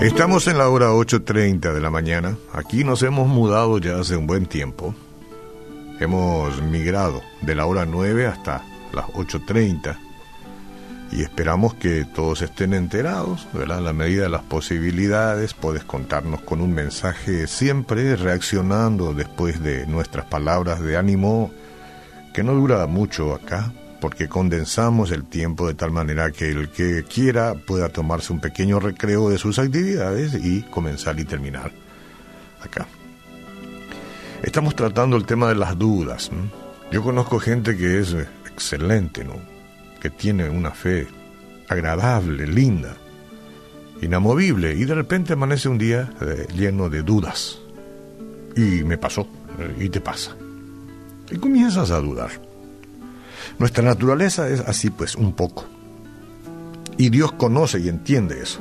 Estamos en la hora 8.30 de la mañana. Aquí nos hemos mudado ya hace un buen tiempo. Hemos migrado de la hora 9 hasta las 8.30 y esperamos que todos estén enterados, ¿verdad? A la medida de las posibilidades, puedes contarnos con un mensaje siempre reaccionando después de nuestras palabras de ánimo, que no dura mucho acá, porque condensamos el tiempo de tal manera que el que quiera pueda tomarse un pequeño recreo de sus actividades y comenzar y terminar acá. Estamos tratando el tema de las dudas. Yo conozco gente que es excelente, ¿no? que tiene una fe agradable, linda, inamovible, y de repente amanece un día eh, lleno de dudas. Y me pasó, y te pasa. Y comienzas a dudar. Nuestra naturaleza es así pues, un poco. Y Dios conoce y entiende eso.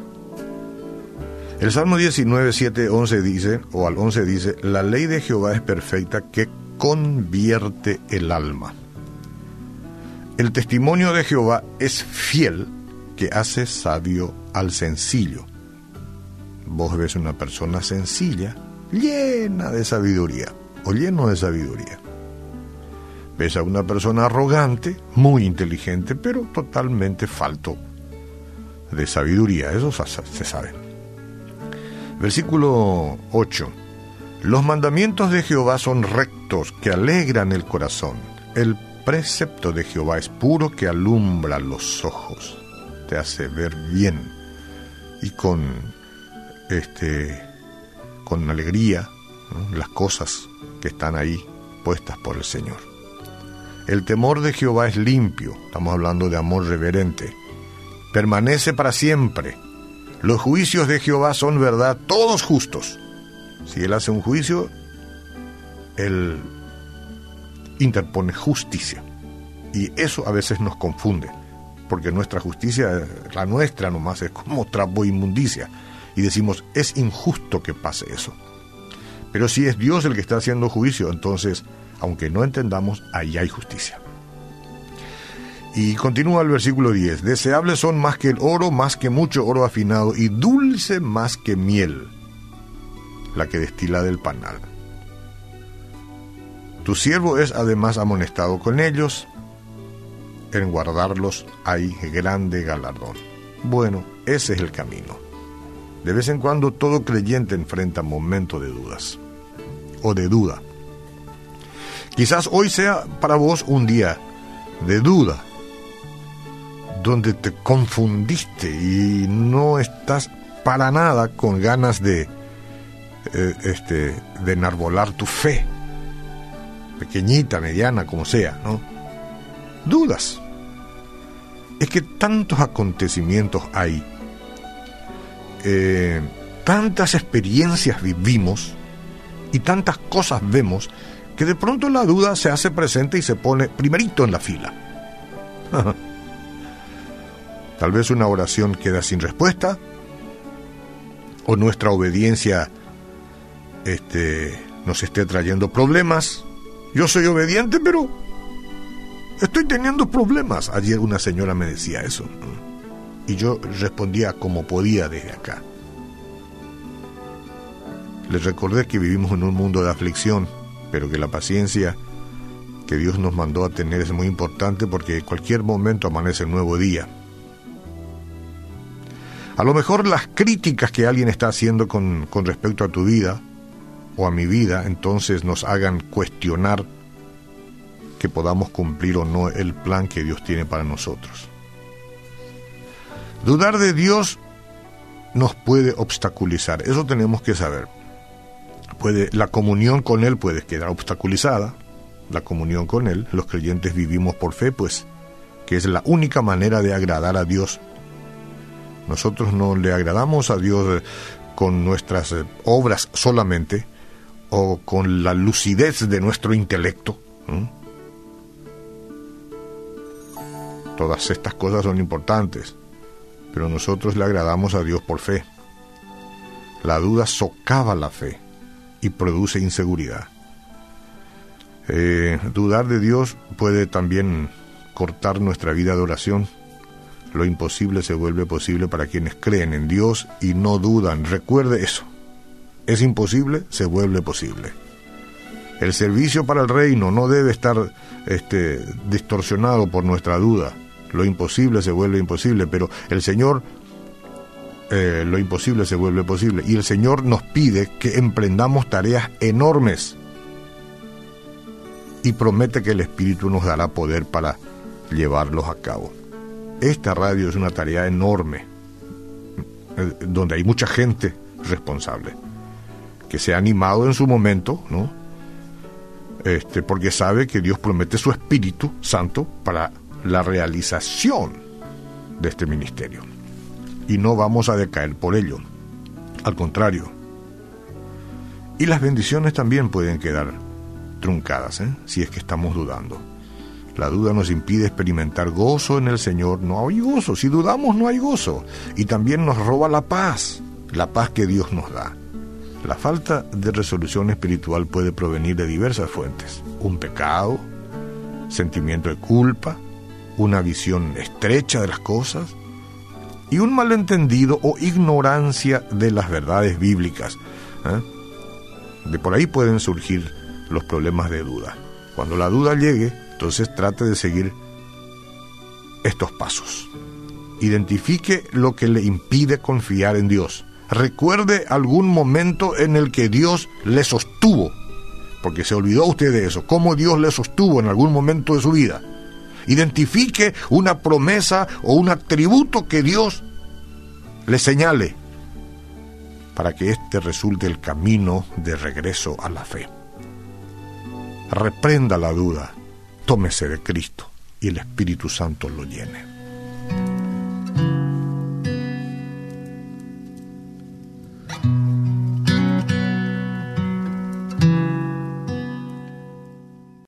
El Salmo 19, 7, 11 dice, o al 11 dice, la ley de Jehová es perfecta que convierte el alma. El testimonio de Jehová es fiel que hace sabio al sencillo. Vos ves una persona sencilla, llena de sabiduría, o lleno de sabiduría. Ves a una persona arrogante, muy inteligente, pero totalmente falto de sabiduría. Eso se sabe. Versículo 8. Los mandamientos de Jehová son rectos, que alegran el corazón. El precepto de Jehová es puro que alumbra los ojos, te hace ver bien y con este con alegría las cosas que están ahí puestas por el Señor. El temor de Jehová es limpio, estamos hablando de amor reverente. Permanece para siempre. Los juicios de Jehová son verdad, todos justos. Si Él hace un juicio, Él interpone justicia. Y eso a veces nos confunde, porque nuestra justicia, la nuestra nomás, es como trapo inmundicia. Y decimos, es injusto que pase eso. Pero si es Dios el que está haciendo juicio, entonces, aunque no entendamos, ahí hay justicia. Y continúa el versículo 10. Deseables son más que el oro, más que mucho oro afinado, y dulce más que miel, la que destila del panal. Tu siervo es además amonestado con ellos, en guardarlos hay grande galardón. Bueno, ese es el camino. De vez en cuando todo creyente enfrenta momentos de dudas o de duda. Quizás hoy sea para vos un día de duda, donde te confundiste y no estás para nada con ganas de, eh, este, enarbolar tu fe pequeñita, mediana, como sea, ¿no? Dudas. Es que tantos acontecimientos hay, eh, tantas experiencias vivimos y tantas cosas vemos que de pronto la duda se hace presente y se pone primerito en la fila. Tal vez una oración queda sin respuesta o nuestra obediencia este, nos esté trayendo problemas yo soy obediente, pero estoy teniendo problemas. Ayer una señora me decía eso. Y yo respondía como podía desde acá. Les recordé que vivimos en un mundo de aflicción, pero que la paciencia que Dios nos mandó a tener es muy importante porque en cualquier momento amanece un nuevo día. A lo mejor las críticas que alguien está haciendo con, con respecto a tu vida o a mi vida entonces nos hagan cuestionar que podamos cumplir o no el plan que Dios tiene para nosotros. Dudar de Dios nos puede obstaculizar, eso tenemos que saber. Puede, la comunión con Él puede quedar obstaculizada, la comunión con Él, los creyentes vivimos por fe, pues, que es la única manera de agradar a Dios. Nosotros no le agradamos a Dios eh, con nuestras eh, obras solamente, o con la lucidez de nuestro intelecto. Todas estas cosas son importantes, pero nosotros le agradamos a Dios por fe. La duda socava la fe y produce inseguridad. Eh, dudar de Dios puede también cortar nuestra vida de oración. lo imposible se vuelve posible para quienes creen en Dios y no dudan. Recuerde eso. Es imposible, se vuelve posible. El servicio para el reino no debe estar este, distorsionado por nuestra duda. Lo imposible se vuelve imposible, pero el Señor, eh, lo imposible se vuelve posible. Y el Señor nos pide que emprendamos tareas enormes. Y promete que el Espíritu nos dará poder para llevarlos a cabo. Esta radio es una tarea enorme, eh, donde hay mucha gente responsable, que se ha animado en su momento, ¿no? Este, porque sabe que Dios promete su Espíritu Santo para la realización de este ministerio. Y no vamos a decaer por ello. Al contrario. Y las bendiciones también pueden quedar truncadas, ¿eh? si es que estamos dudando. La duda nos impide experimentar gozo en el Señor. No hay gozo. Si dudamos, no hay gozo. Y también nos roba la paz, la paz que Dios nos da. La falta de resolución espiritual puede provenir de diversas fuentes. Un pecado, sentimiento de culpa, una visión estrecha de las cosas y un malentendido o ignorancia de las verdades bíblicas. ¿eh? De por ahí pueden surgir los problemas de duda. Cuando la duda llegue, entonces trate de seguir estos pasos. Identifique lo que le impide confiar en Dios. Recuerde algún momento en el que Dios le sostuvo, porque se olvidó usted de eso, cómo Dios le sostuvo en algún momento de su vida. Identifique una promesa o un atributo que Dios le señale para que éste resulte el camino de regreso a la fe. Reprenda la duda tómese de Cristo y el Espíritu Santo lo llene.